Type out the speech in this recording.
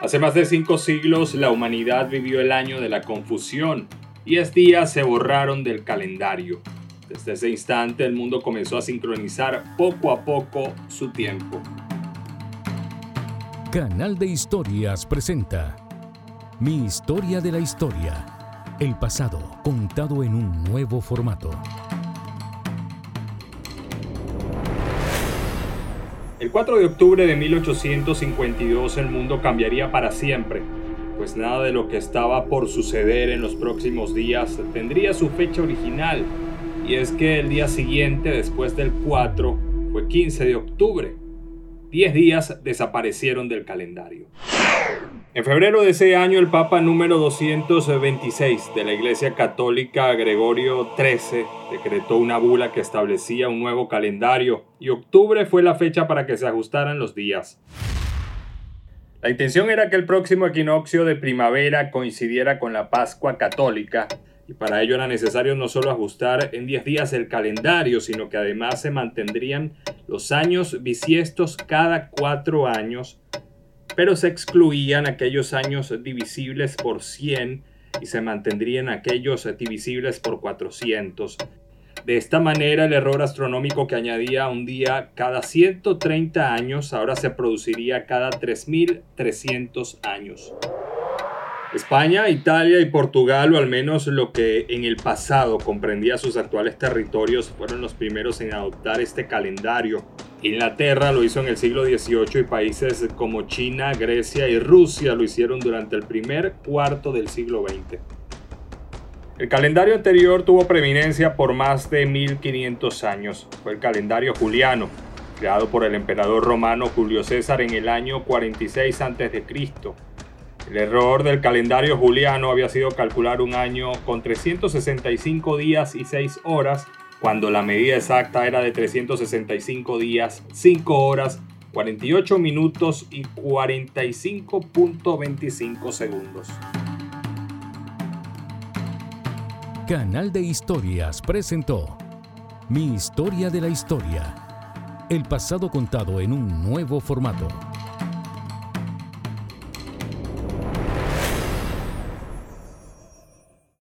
Hace más de cinco siglos la humanidad vivió el año de la confusión, Diez días se borraron del calendario. Desde ese instante el mundo comenzó a sincronizar poco a poco su tiempo. Canal de Historias presenta Mi historia de la historia. El pasado contado en un nuevo formato. El 4 de octubre de 1852 el mundo cambiaría para siempre, pues nada de lo que estaba por suceder en los próximos días tendría su fecha original, y es que el día siguiente, después del 4, fue 15 de octubre. Diez días desaparecieron del calendario. En febrero de ese año, el Papa número 226 de la Iglesia Católica, Gregorio XIII, decretó una bula que establecía un nuevo calendario y octubre fue la fecha para que se ajustaran los días. La intención era que el próximo equinoccio de primavera coincidiera con la Pascua Católica y para ello era necesario no solo ajustar en 10 días el calendario, sino que además se mantendrían los años bisiestos cada cuatro años pero se excluían aquellos años divisibles por 100 y se mantendrían aquellos divisibles por 400. De esta manera, el error astronómico que añadía un día cada 130 años ahora se produciría cada 3300 años. España, Italia y Portugal, o al menos lo que en el pasado comprendía sus actuales territorios, fueron los primeros en adoptar este calendario Inglaterra lo hizo en el siglo XVIII y países como China, Grecia y Rusia lo hicieron durante el primer cuarto del siglo XX. El calendario anterior tuvo preeminencia por más de 1500 años. Fue el calendario juliano, creado por el emperador romano Julio César en el año 46 a.C. El error del calendario juliano había sido calcular un año con 365 días y 6 horas cuando la medida exacta era de 365 días, 5 horas, 48 minutos y 45.25 segundos. Canal de Historias presentó Mi historia de la historia. El pasado contado en un nuevo formato.